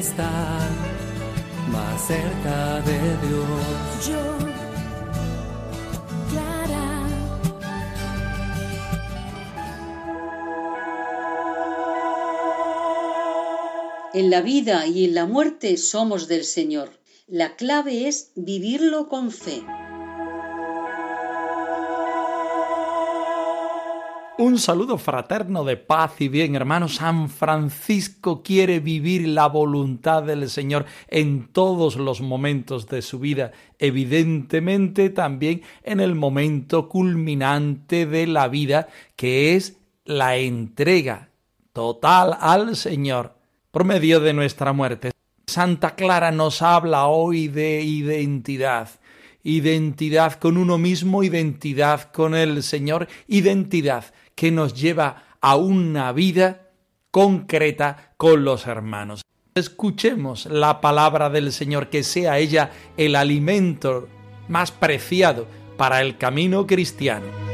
Estar más cerca de Dios. Yo, Clara, En la vida y en la muerte somos del Señor. La clave es vivirlo con fe. Un saludo fraterno de paz y bien, hermano. San Francisco quiere vivir la voluntad del Señor en todos los momentos de su vida, evidentemente también en el momento culminante de la vida, que es la entrega total al Señor por medio de nuestra muerte. Santa Clara nos habla hoy de identidad identidad con uno mismo, identidad con el Señor, identidad que nos lleva a una vida concreta con los hermanos. Escuchemos la palabra del Señor, que sea ella el alimento más preciado para el camino cristiano.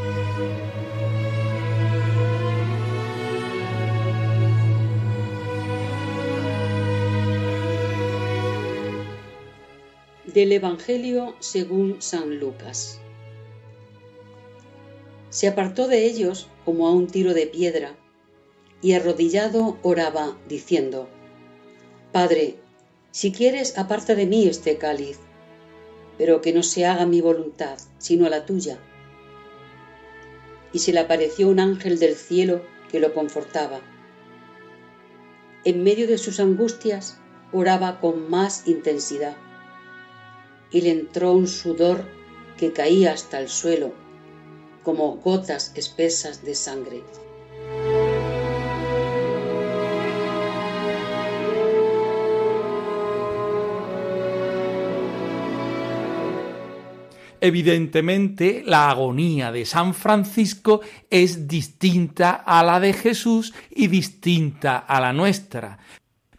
Del Evangelio según San Lucas. Se apartó de ellos como a un tiro de piedra y arrodillado oraba diciendo, Padre, si quieres aparta de mí este cáliz, pero que no se haga mi voluntad, sino la tuya. Y se le apareció un ángel del cielo que lo confortaba. En medio de sus angustias oraba con más intensidad y le entró un sudor que caía hasta el suelo, como gotas espesas de sangre. Evidentemente, la agonía de San Francisco es distinta a la de Jesús y distinta a la nuestra.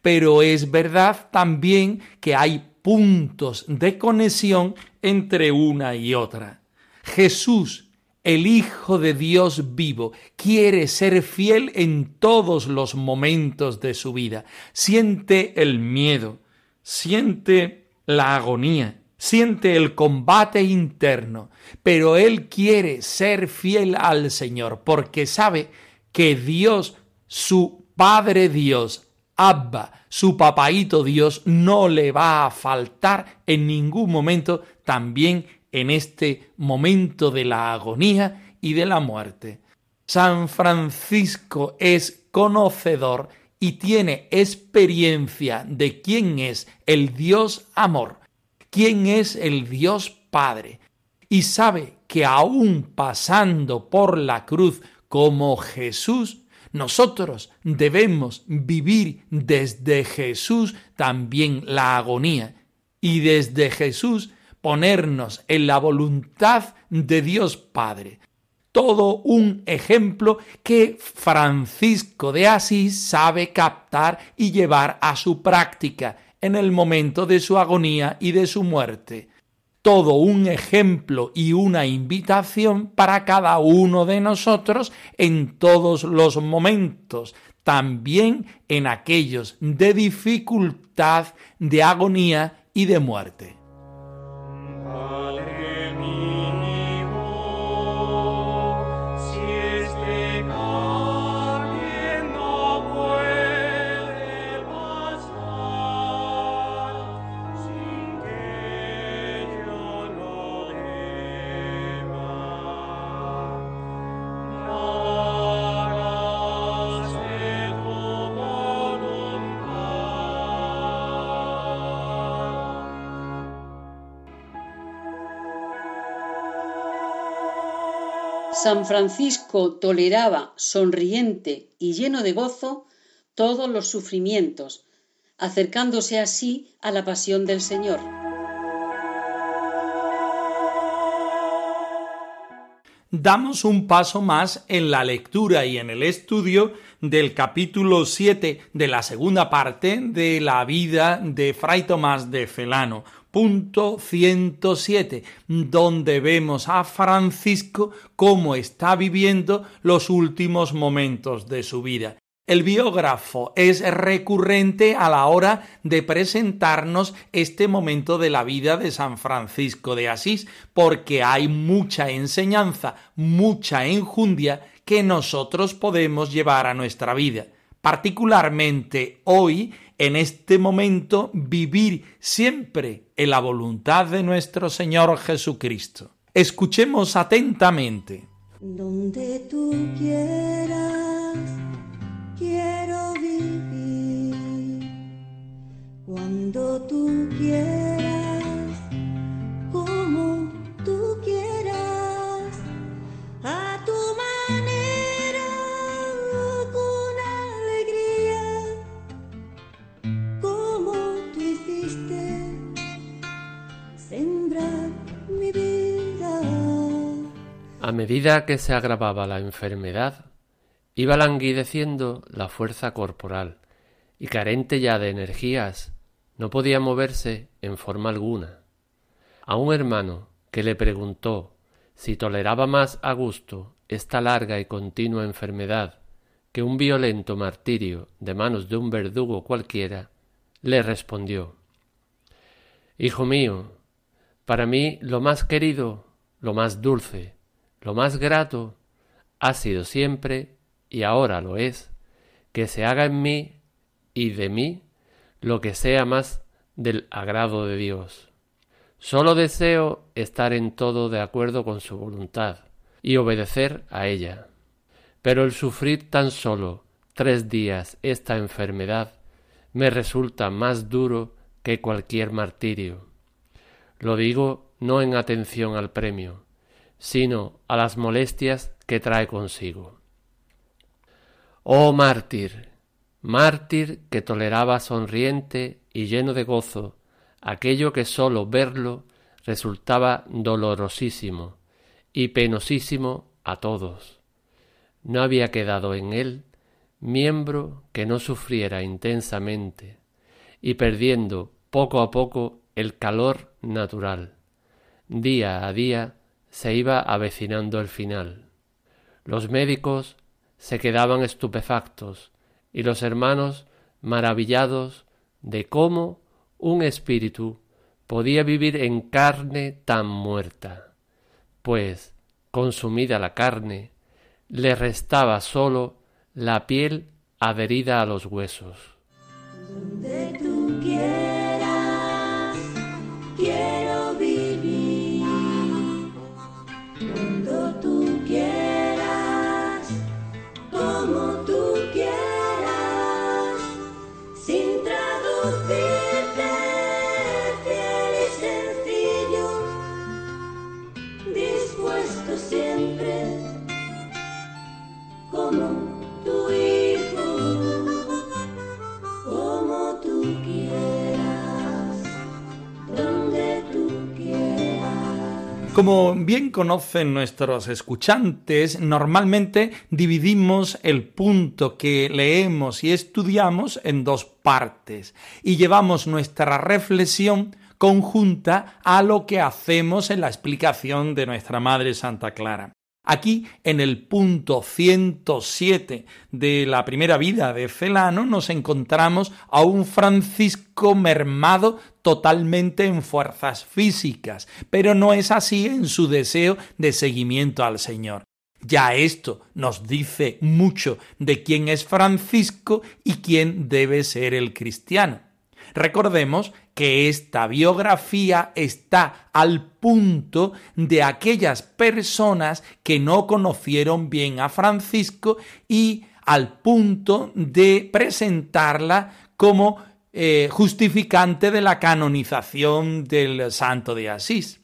Pero es verdad también que hay puntos de conexión entre una y otra. Jesús, el Hijo de Dios vivo, quiere ser fiel en todos los momentos de su vida. Siente el miedo, siente la agonía, siente el combate interno, pero Él quiere ser fiel al Señor porque sabe que Dios, su Padre Dios, Abba, su papaíto Dios, no le va a faltar en ningún momento, también en este momento de la agonía y de la muerte. San Francisco es conocedor y tiene experiencia de quién es el Dios amor, quién es el Dios Padre, y sabe que aún pasando por la cruz como Jesús, nosotros debemos vivir desde Jesús también la agonía y desde Jesús ponernos en la voluntad de Dios Padre. Todo un ejemplo que Francisco de Asís sabe captar y llevar a su práctica en el momento de su agonía y de su muerte todo un ejemplo y una invitación para cada uno de nosotros en todos los momentos, también en aquellos de dificultad, de agonía y de muerte. San Francisco toleraba sonriente y lleno de gozo todos los sufrimientos, acercándose así a la pasión del Señor. Damos un paso más en la lectura y en el estudio del capítulo 7 de la segunda parte de la vida de Fray Tomás de Felano, punto 107, donde vemos a Francisco cómo está viviendo los últimos momentos de su vida. El biógrafo es recurrente a la hora de presentarnos este momento de la vida de San Francisco de Asís, porque hay mucha enseñanza, mucha enjundia que nosotros podemos llevar a nuestra vida. Particularmente hoy, en este momento, vivir siempre en la voluntad de nuestro Señor Jesucristo. Escuchemos atentamente. Donde tú quieras, quiero vivir. Cuando tú quieras, A medida que se agravaba la enfermedad, iba languideciendo la fuerza corporal, y carente ya de energías, no podía moverse en forma alguna. A un hermano que le preguntó si toleraba más a gusto esta larga y continua enfermedad que un violento martirio de manos de un verdugo cualquiera, le respondió Hijo mío, para mí lo más querido, lo más dulce, lo más grato ha sido siempre, y ahora lo es, que se haga en mí y de mí lo que sea más del agrado de Dios. Solo deseo estar en todo de acuerdo con su voluntad y obedecer a ella. Pero el sufrir tan solo tres días esta enfermedad me resulta más duro que cualquier martirio. Lo digo no en atención al premio, sino a las molestias que trae consigo. Oh mártir, mártir que toleraba sonriente y lleno de gozo aquello que sólo verlo resultaba dolorosísimo y penosísimo a todos. No había quedado en él miembro que no sufriera intensamente y perdiendo poco a poco el calor natural. Día a día se iba avecinando el final. Los médicos se quedaban estupefactos y los hermanos maravillados de cómo un espíritu podía vivir en carne tan muerta, pues, consumida la carne, le restaba sólo la piel adherida a los huesos. Donde tú quieras, quiero Como bien conocen nuestros escuchantes, normalmente dividimos el punto que leemos y estudiamos en dos partes y llevamos nuestra reflexión conjunta a lo que hacemos en la explicación de nuestra Madre Santa Clara. Aquí, en el punto 107 de la primera vida de Celano, nos encontramos a un Francisco mermado totalmente en fuerzas físicas, pero no es así en su deseo de seguimiento al Señor. Ya esto nos dice mucho de quién es Francisco y quién debe ser el cristiano. Recordemos que esta biografía está al punto de aquellas personas que no conocieron bien a Francisco y al punto de presentarla como eh, justificante de la canonización del santo de Asís.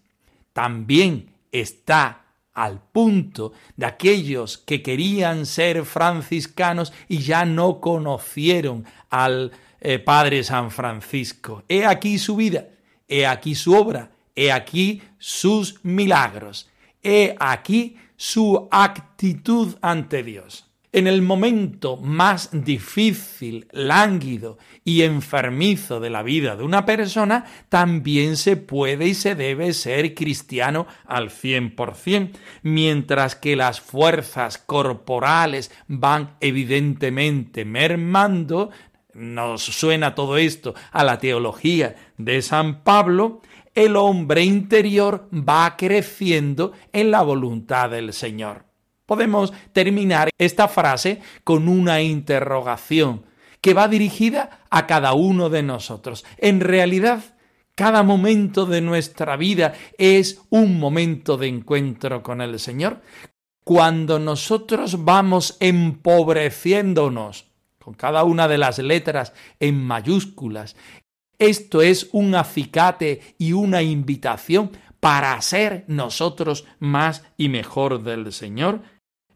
También está al punto de aquellos que querían ser franciscanos y ya no conocieron al eh, Padre San Francisco. He aquí su vida, he aquí su obra, he aquí sus milagros, he aquí su actitud ante Dios en el momento más difícil, lánguido y enfermizo de la vida de una persona, también se puede y se debe ser cristiano al cien por cien, mientras que las fuerzas corporales van evidentemente mermando, nos suena todo esto a la teología de San Pablo, el hombre interior va creciendo en la voluntad del Señor. Podemos terminar esta frase con una interrogación que va dirigida a cada uno de nosotros. En realidad, cada momento de nuestra vida es un momento de encuentro con el Señor. Cuando nosotros vamos empobreciéndonos con cada una de las letras en mayúsculas, esto es un acicate y una invitación para ser nosotros más y mejor del Señor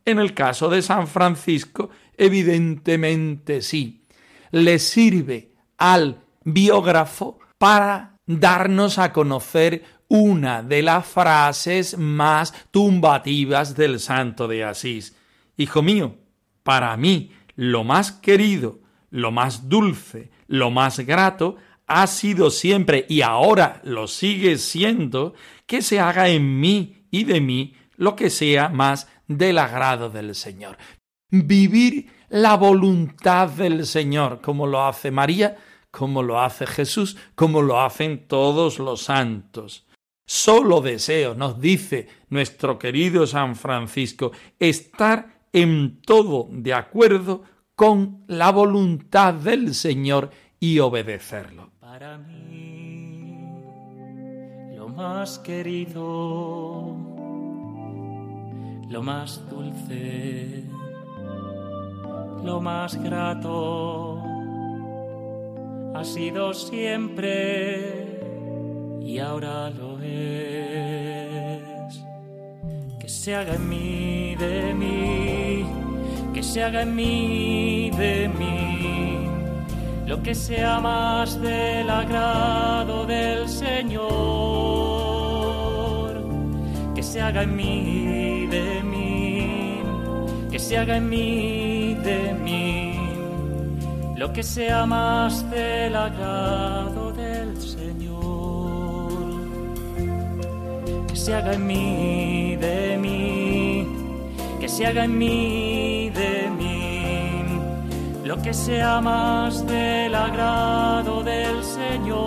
en el caso de San Francisco, evidentemente sí. Le sirve al biógrafo para darnos a conocer una de las frases más tumbativas del santo de Asís. Hijo mío, para mí lo más querido, lo más dulce, lo más grato ha sido siempre y ahora lo sigue siendo que se haga en mí y de mí lo que sea más del agrado del Señor. Vivir la voluntad del Señor, como lo hace María, como lo hace Jesús, como lo hacen todos los santos. Solo deseo, nos dice nuestro querido San Francisco, estar en todo de acuerdo con la voluntad del Señor y obedecerlo. Para mí, lo más querido lo más dulce, lo más grato, ha sido siempre y ahora lo es. Que se haga en mí de mí, que se haga en mí de mí, lo que sea más del agrado del Señor, que se haga en mí de mí, que se haga en mí de mí, lo que sea más del agrado del Señor. Que se haga en mí de mí, que se haga en mí de mí, lo que sea más del agrado del Señor.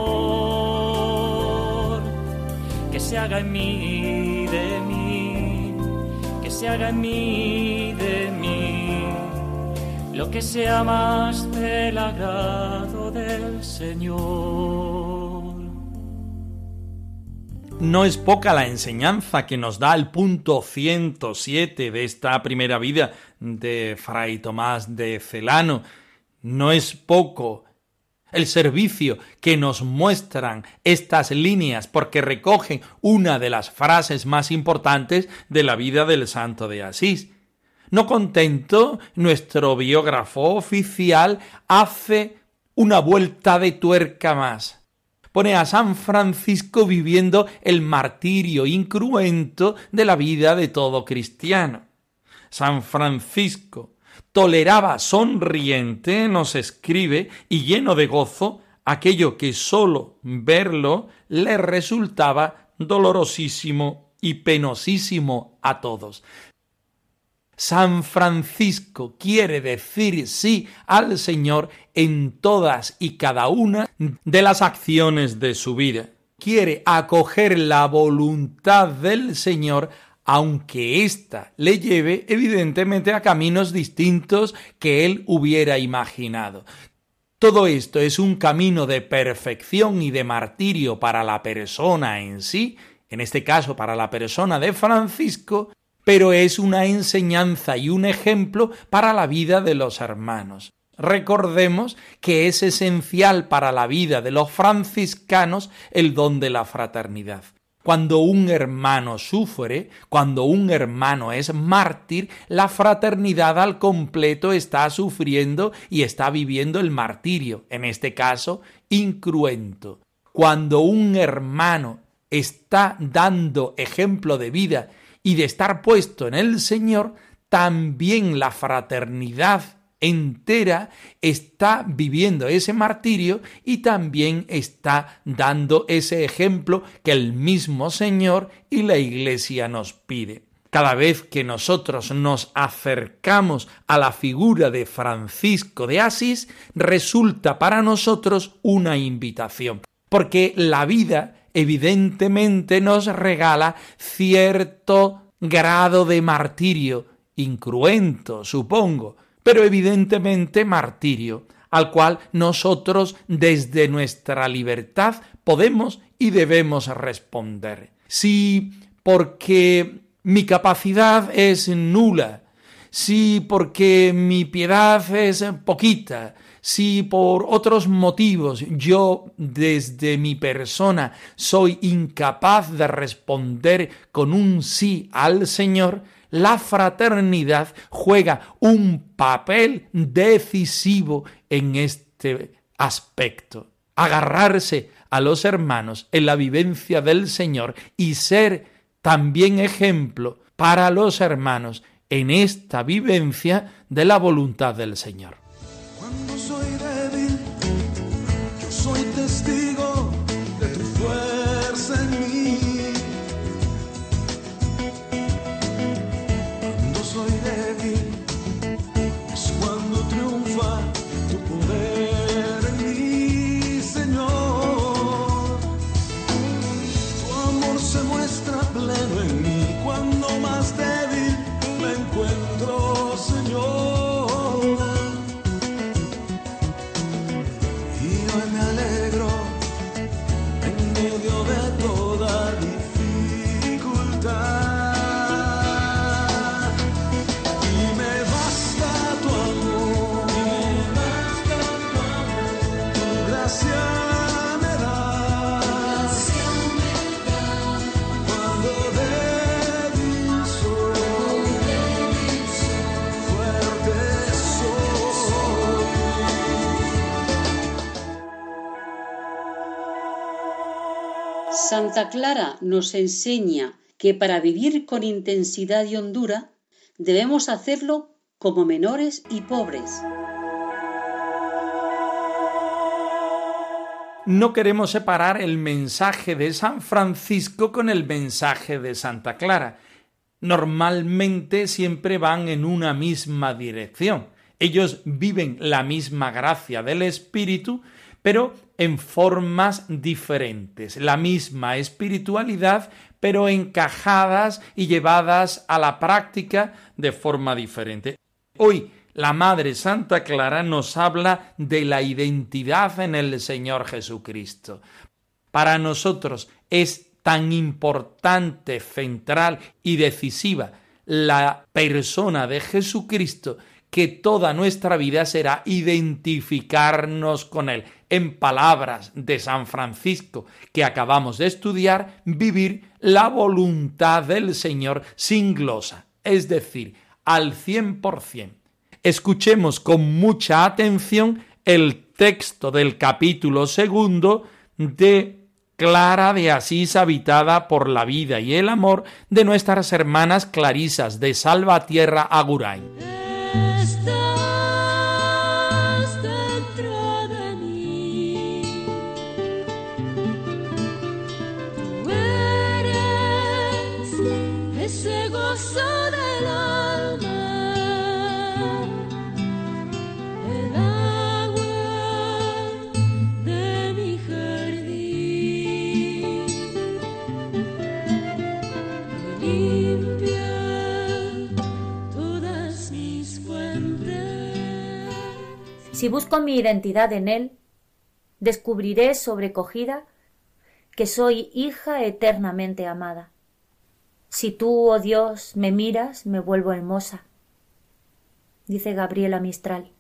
Que se haga en mí de mí se haga en mí de mí lo que sea más del agrado del Señor. No es poca la enseñanza que nos da el punto 107 de esta primera vida de Fray Tomás de Celano. No es poco el servicio que nos muestran estas líneas porque recogen una de las frases más importantes de la vida del santo de Asís. No contento, nuestro biógrafo oficial hace una vuelta de tuerca más. Pone a San Francisco viviendo el martirio incruento de la vida de todo cristiano. San Francisco, toleraba sonriente, nos escribe, y lleno de gozo, aquello que sólo verlo le resultaba dolorosísimo y penosísimo a todos. San Francisco quiere decir sí al Señor en todas y cada una de las acciones de su vida. Quiere acoger la voluntad del Señor aunque ésta le lleve evidentemente a caminos distintos que él hubiera imaginado. Todo esto es un camino de perfección y de martirio para la persona en sí, en este caso para la persona de Francisco, pero es una enseñanza y un ejemplo para la vida de los hermanos. Recordemos que es esencial para la vida de los franciscanos el don de la fraternidad. Cuando un hermano sufre, cuando un hermano es mártir, la fraternidad al completo está sufriendo y está viviendo el martirio, en este caso, incruento. Cuando un hermano está dando ejemplo de vida y de estar puesto en el Señor, también la fraternidad entera está viviendo ese martirio y también está dando ese ejemplo que el mismo Señor y la Iglesia nos pide. Cada vez que nosotros nos acercamos a la figura de Francisco de Asís, resulta para nosotros una invitación, porque la vida evidentemente nos regala cierto grado de martirio, incruento, supongo, pero evidentemente martirio, al cual nosotros desde nuestra libertad podemos y debemos responder. Si porque mi capacidad es nula, si porque mi piedad es poquita, si por otros motivos yo desde mi persona soy incapaz de responder con un sí al Señor, la fraternidad juega un papel decisivo en este aspecto. Agarrarse a los hermanos en la vivencia del Señor y ser también ejemplo para los hermanos en esta vivencia de la voluntad del Señor. Santa Clara nos enseña que para vivir con intensidad y hondura debemos hacerlo como menores y pobres. No queremos separar el mensaje de San Francisco con el mensaje de Santa Clara. Normalmente siempre van en una misma dirección. Ellos viven la misma gracia del Espíritu, pero en formas diferentes. La misma espiritualidad, pero encajadas y llevadas a la práctica de forma diferente. Hoy la Madre Santa Clara nos habla de la identidad en el Señor Jesucristo. Para nosotros es tan importante, central y decisiva la persona de Jesucristo que toda nuestra vida será identificarnos con Él. En palabras de San Francisco que acabamos de estudiar, vivir la voluntad del Señor sin glosa, es decir, al cien por cien. Escuchemos con mucha atención el texto del capítulo segundo de Clara de Asís habitada por la vida y el amor de nuestras hermanas clarisas de Salvatierra Agurain. Just Si busco mi identidad en Él, descubriré sobrecogida que soy hija eternamente amada. Si tú, oh Dios, me miras, me vuelvo hermosa, dice Gabriela Mistral.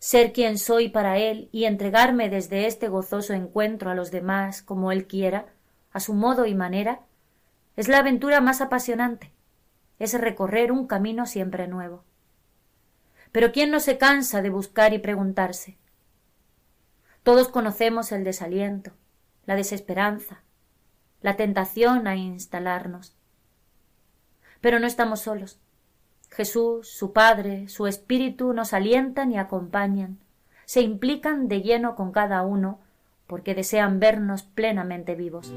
Ser quien soy para Él y entregarme desde este gozoso encuentro a los demás como Él quiera, a su modo y manera, es la aventura más apasionante, es recorrer un camino siempre nuevo. Pero ¿quién no se cansa de buscar y preguntarse? Todos conocemos el desaliento, la desesperanza, la tentación a instalarnos. Pero no estamos solos. Jesús, su Padre, su Espíritu nos alientan y acompañan, se implican de lleno con cada uno, porque desean vernos plenamente vivos.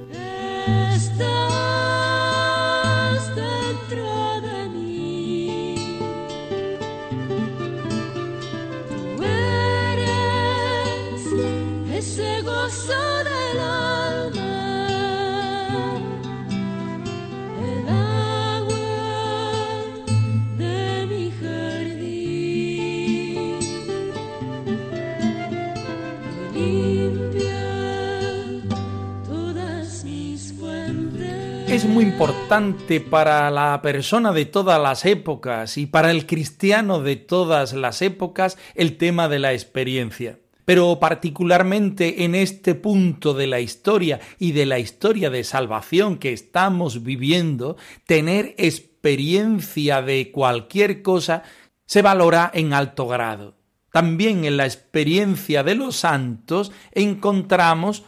Es muy importante para la persona de todas las épocas y para el cristiano de todas las épocas el tema de la experiencia. Pero particularmente en este punto de la historia y de la historia de salvación que estamos viviendo, tener experiencia de cualquier cosa se valora en alto grado. También en la experiencia de los santos encontramos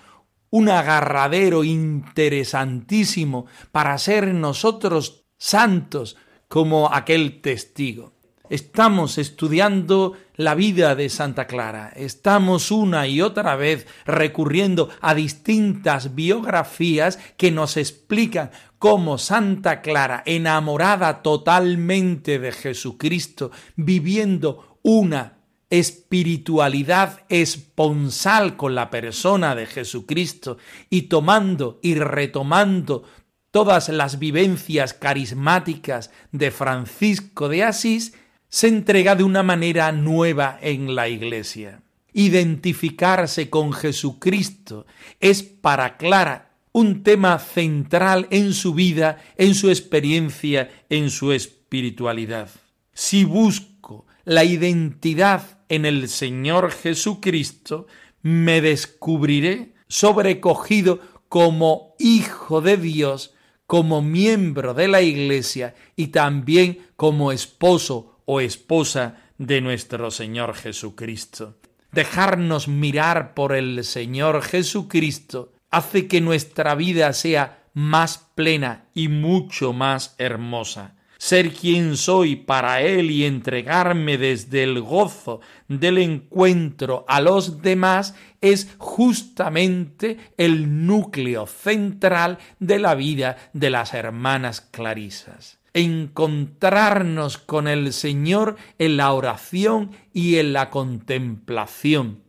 un agarradero interesantísimo para ser nosotros santos como aquel testigo. Estamos estudiando la vida de Santa Clara, estamos una y otra vez recurriendo a distintas biografías que nos explican cómo Santa Clara, enamorada totalmente de Jesucristo, viviendo una espiritualidad esponsal con la persona de Jesucristo y tomando y retomando todas las vivencias carismáticas de Francisco de Asís, se entrega de una manera nueva en la Iglesia. Identificarse con Jesucristo es para Clara un tema central en su vida, en su experiencia, en su espiritualidad. Si busco la identidad en el Señor Jesucristo, me descubriré sobrecogido como hijo de Dios, como miembro de la Iglesia y también como esposo o esposa de nuestro Señor Jesucristo. Dejarnos mirar por el Señor Jesucristo hace que nuestra vida sea más plena y mucho más hermosa. Ser quien soy para Él y entregarme desde el gozo del encuentro a los demás es justamente el núcleo central de la vida de las hermanas clarisas. Encontrarnos con el Señor en la oración y en la contemplación,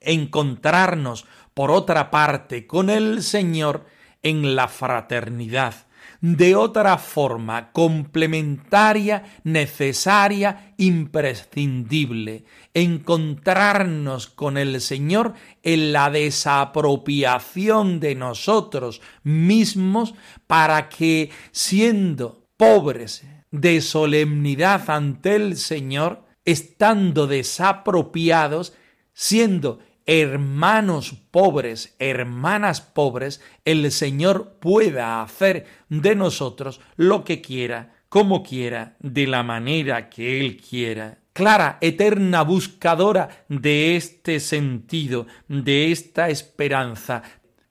encontrarnos, por otra parte, con el Señor en la fraternidad, de otra forma complementaria, necesaria, imprescindible, encontrarnos con el Señor en la desapropiación de nosotros mismos para que, siendo pobres de solemnidad ante el Señor, estando desapropiados, siendo hermanos pobres, hermanas pobres, el Señor pueda hacer de nosotros lo que quiera, como quiera, de la manera que Él quiera. Clara, eterna buscadora de este sentido, de esta esperanza,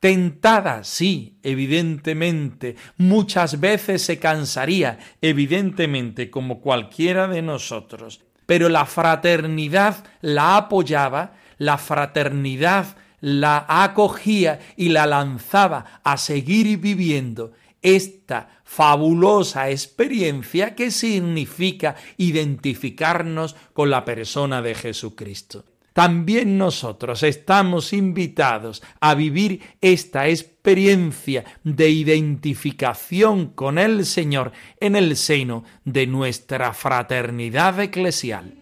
Tentada, sí, evidentemente. Muchas veces se cansaría, evidentemente, como cualquiera de nosotros. Pero la fraternidad la apoyaba, la fraternidad la acogía y la lanzaba a seguir viviendo esta fabulosa experiencia que significa identificarnos con la persona de Jesucristo también nosotros estamos invitados a vivir esta experiencia de identificación con el Señor en el seno de nuestra fraternidad eclesial.